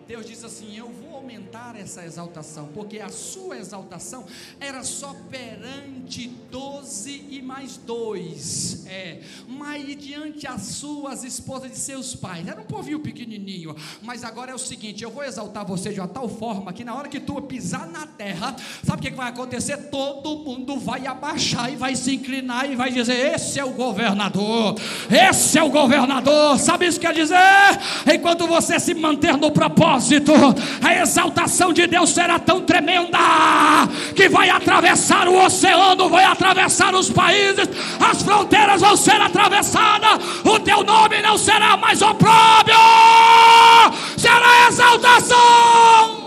Deus diz assim: Eu vou aumentar essa exaltação, porque a sua exaltação era só perante doze e mais dois, é, mas diante as suas esposas de seus pais, era um povinho pequenininho, mas agora é o seguinte: eu vou exaltar você de uma tal forma que na hora que tu pisar na terra, sabe o que vai acontecer? Todo mundo vai abaixar e vai se inclinar e vai dizer: Esse é o governador, esse é o governador, sabe isso que quer dizer? Enquanto você se manter no propósito, propósito, a exaltação de Deus será tão tremenda que vai atravessar o oceano, vai atravessar os países, as fronteiras vão ser atravessadas, o teu nome não será mais opróbio, será exaltação.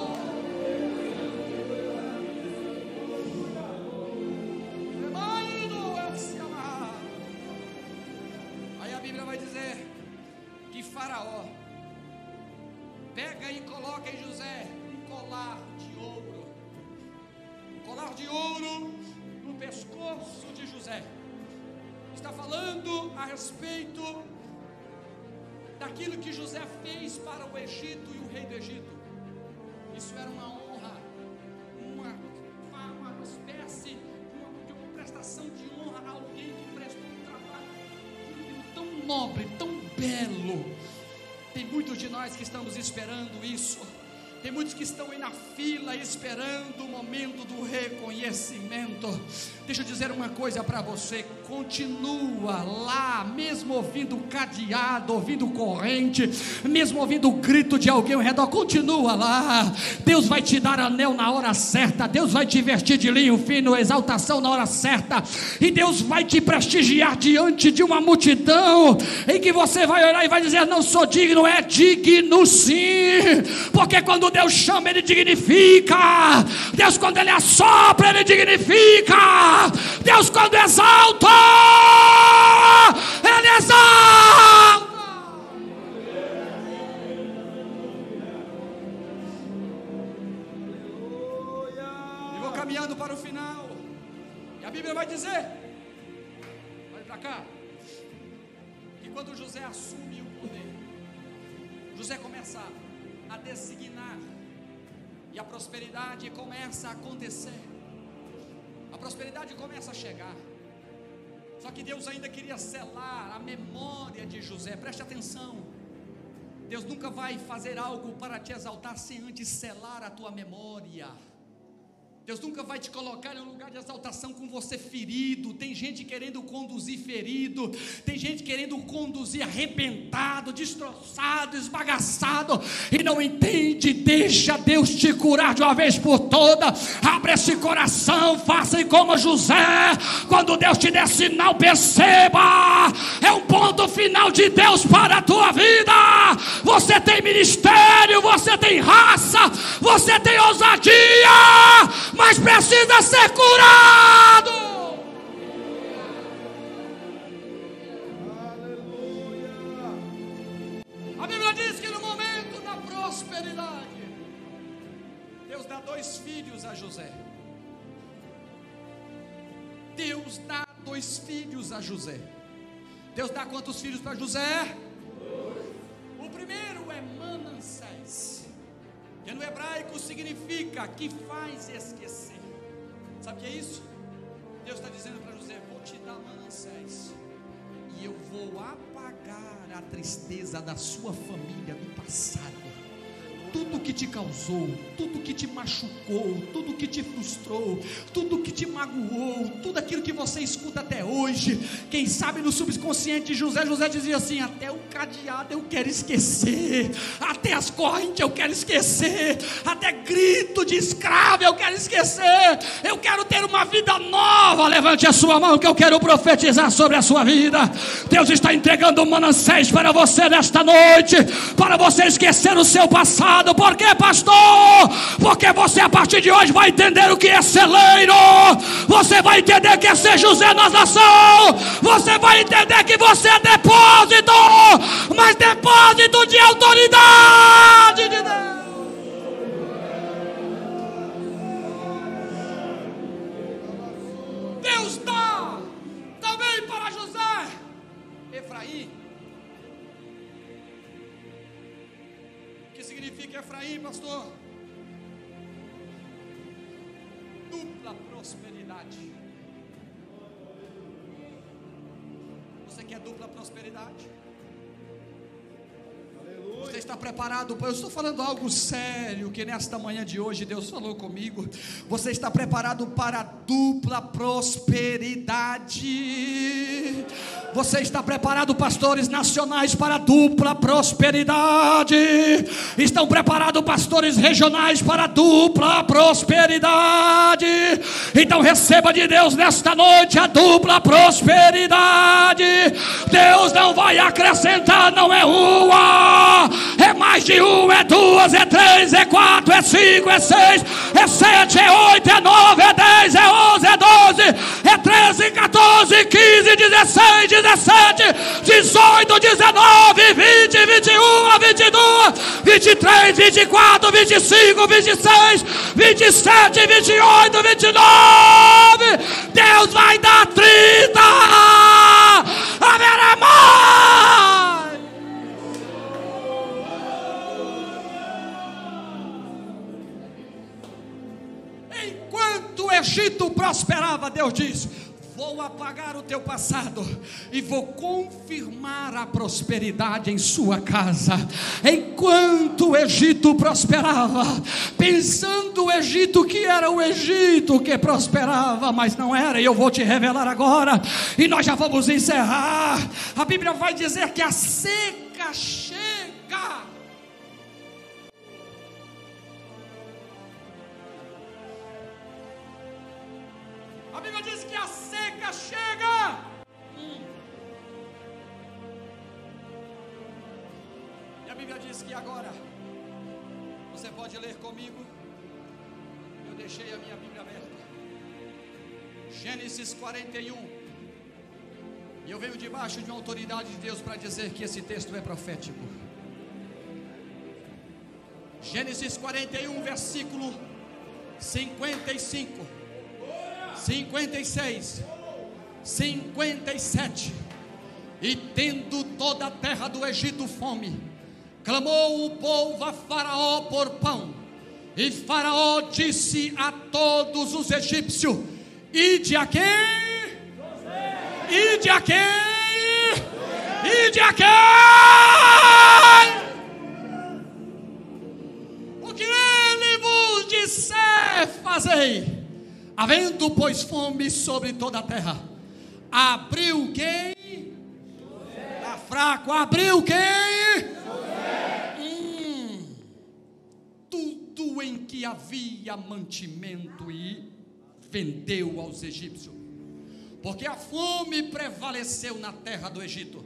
Continua lá, mesmo ouvindo cadeado, ouvindo corrente, mesmo ouvindo o grito de alguém ao redor, continua lá. Deus vai te dar anel na hora certa, Deus vai te vestir de linho fino, exaltação na hora certa, e Deus vai te prestigiar diante de uma multidão, em que você vai olhar e vai dizer: Não sou digno, é digno sim, porque quando Deus chama, Ele dignifica. Deus, quando Ele assopra, Ele dignifica. Deus, quando exalta, Ele exalta. E vou caminhando para o final. E a Bíblia vai dizer: olha para cá. Que quando José assume o poder, José começa a designar, e a prosperidade começa a acontecer, a prosperidade começa a chegar. Só que Deus ainda queria selar a memória de José, preste atenção. Deus nunca vai fazer algo para te exaltar sem antes selar a tua memória. Deus nunca vai te colocar em um lugar de exaltação com você ferido. Tem gente querendo conduzir ferido, tem gente querendo conduzir arrebentado, destroçado, esbagaçado e não entende. Deixa Deus te curar de uma vez por toda. Abre esse coração, faça como José. Quando Deus te der sinal, perceba. É um ponto final de Deus para a tua vida. Você tem ministério, você tem raça, você tem ousadia mas precisa ser curado. A Bíblia diz que no momento da prosperidade, Deus dá dois filhos a José. Deus dá dois filhos a José. Deus dá quantos filhos para José? No hebraico significa que faz esquecer. Sabe o que é isso? Deus está dizendo para José: Vou te dar Manassés, e eu vou apagar a tristeza da sua família do passado tudo que te causou, tudo que te machucou, tudo que te frustrou, tudo que te magoou, tudo aquilo que você escuta até hoje, quem sabe no subconsciente de José, José dizia assim: até o cadeado eu quero esquecer, até as correntes eu quero esquecer, até grito de escravo eu quero esquecer, eu quero ter uma vida nova. Levante a sua mão que eu quero profetizar sobre a sua vida. Deus está entregando um para você nesta noite, para você esquecer o seu passado por quê, pastor? Porque você a partir de hoje vai entender o que é celeiro. Você vai entender que é ser José na nação. Você vai entender que você é depósito, mas depósito de autoridade de Deus. Deus dá também para José, Efraim significa Efraim, pastor? Dupla prosperidade. Você quer dupla prosperidade? Você está preparado? Eu estou falando algo sério que nesta manhã de hoje Deus falou comigo. Você está preparado para a dupla prosperidade? Você está preparado, pastores nacionais, para a dupla prosperidade? Estão preparados, pastores regionais, para a dupla prosperidade? Então receba de Deus nesta noite a dupla prosperidade. Deus não vai acrescentar, não é uma, é mais de um, é duas, é três, é quatro, é cinco, é seis, é sete, é oito, é nove, é dez, é onze, é doze, é treze, quatorze, quinze, dezesseis, 17, 18, 19, 20, 21, 22, 23, 24, 25, 26, 27, 28, 29. Deus vai dar 30. Egito prosperava, Deus diz: Vou apagar o teu passado e vou confirmar a prosperidade em sua casa. Enquanto o Egito prosperava, pensando o Egito que era o Egito que prosperava, mas não era, e eu vou te revelar agora, e nós já vamos encerrar. A Bíblia vai dizer que a seca chega. Uma autoridade de Deus para dizer que esse texto é profético. Gênesis 41, versículo 55. 56, 57. E tendo toda a terra do Egito fome, clamou o povo a Faraó por pão. E Faraó disse a todos os egípcios: Ide a quem? Ide a quem? Ide a quem? O que ele vos disser, fazei. Havendo, pois, fome sobre toda a terra, abriu quem? Está fraco, abriu quem? Hum, tudo em que havia mantimento e vendeu aos egípcios, porque a fome prevaleceu na terra do Egito,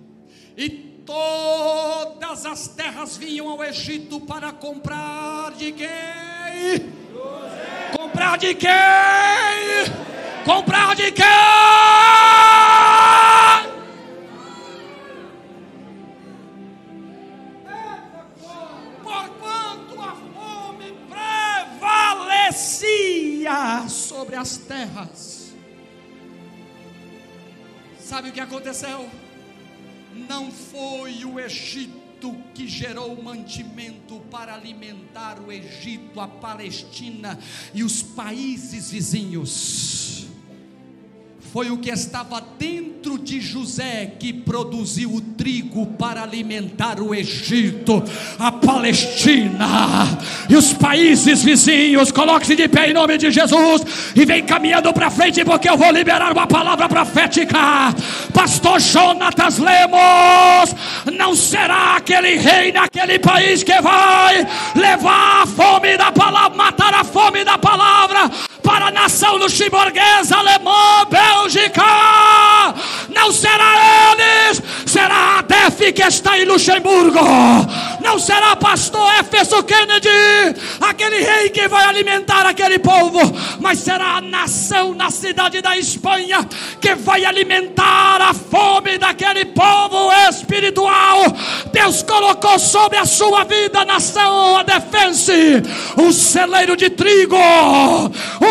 e todas as terras vinham ao Egito para comprar de quem? Comprar de quem? Comprar de quem? Porquanto a fome prevalecia sobre as terras. Sabe o que aconteceu? Não foi o Egito que gerou mantimento para alimentar o Egito, a Palestina e os países vizinhos. Foi o que estava dentro de José que produziu o trigo para alimentar o Egito, a Palestina e os países vizinhos. Coloque-se de pé em nome de Jesus e vem caminhando para frente, porque eu vou liberar uma palavra profética. Pastor Jonatas Lemos, não será aquele rei naquele país que vai levar a fome da palavra, matar a fome da palavra para a nação luxemburguesa, alemã, Bélgica. Não será eles, será a DEF que está em Luxemburgo. Não será pastor Éfeso Kennedy, aquele rei que vai alimentar aquele povo, mas será a nação na cidade da Espanha que vai alimentar a fome daquele povo espiritual. Deus colocou sobre a sua vida, nação, a defesa, um celeiro de trigo,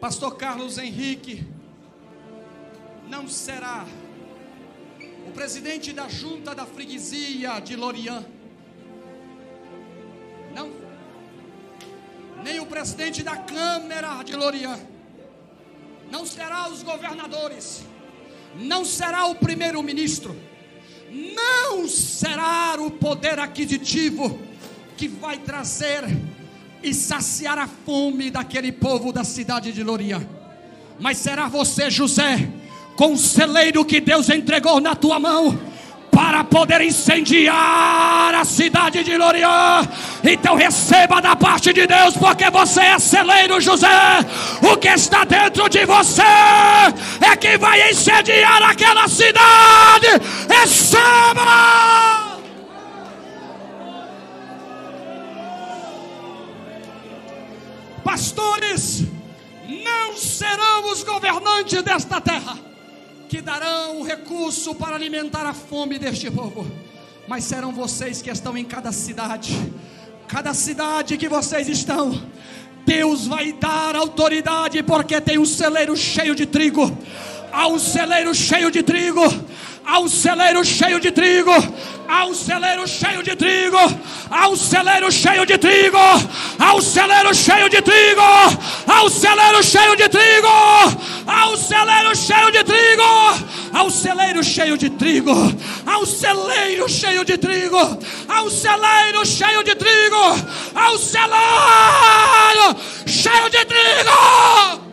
Pastor Carlos Henrique não será o presidente da junta da freguesia de Lorian. Não. Nem o presidente da Câmara de Lorian. Não será os governadores. Não será o primeiro-ministro. Não será o poder aquisitivo que vai trazer e saciar a fome daquele povo da cidade de Lorian. Mas será você, José, com o celeiro que Deus entregou na tua mão para poder incendiar a cidade de Lorian. Então receba da parte de Deus, porque você é celeiro, José. O que está dentro de você é que vai incendiar aquela cidade. Receba! Pastores não serão os governantes desta terra que darão o recurso para alimentar a fome deste povo, mas serão vocês que estão em cada cidade, cada cidade que vocês estão. Deus vai dar autoridade, porque tem um celeiro cheio de trigo. Há um celeiro cheio de trigo Há um celeiro cheio de trigo. Há um celeiro cheio de trigo. Há um celeiro cheio de trigo. Há um celeiro cheio de trigo. Há um celeiro cheio de trigo. Há um celeiro cheio de trigo. Há um celeiro cheio de trigo. Há um celeiro cheio de trigo. Há um celeiro cheio de trigo. Há um celeiro cheio de trigo.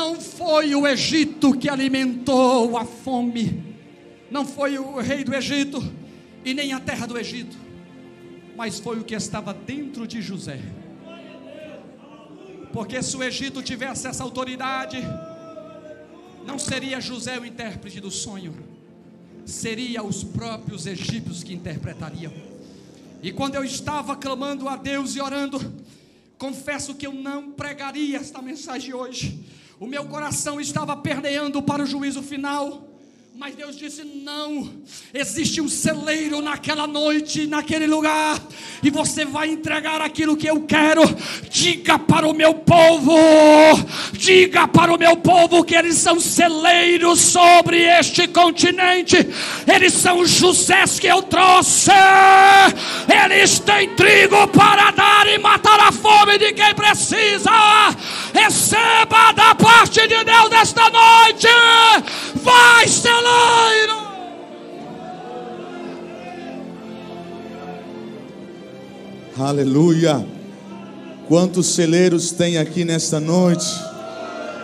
Não foi o Egito que alimentou a fome, não foi o rei do Egito e nem a terra do Egito, mas foi o que estava dentro de José. Porque se o Egito tivesse essa autoridade, não seria José o intérprete do sonho, seria os próprios egípcios que interpretariam. E quando eu estava clamando a Deus e orando, confesso que eu não pregaria esta mensagem hoje o meu coração estava perneando para o juízo final. Mas Deus disse: não, existe um celeiro naquela noite, naquele lugar, e você vai entregar aquilo que eu quero. Diga para o meu povo, diga para o meu povo que eles são celeiros sobre este continente, eles são os Josés que eu trouxe, eles têm trigo para dar e matar a fome de quem precisa. Receba da parte de Deus nesta noite, vai celeiro Aleluia. Quantos celeiros tem aqui nesta noite?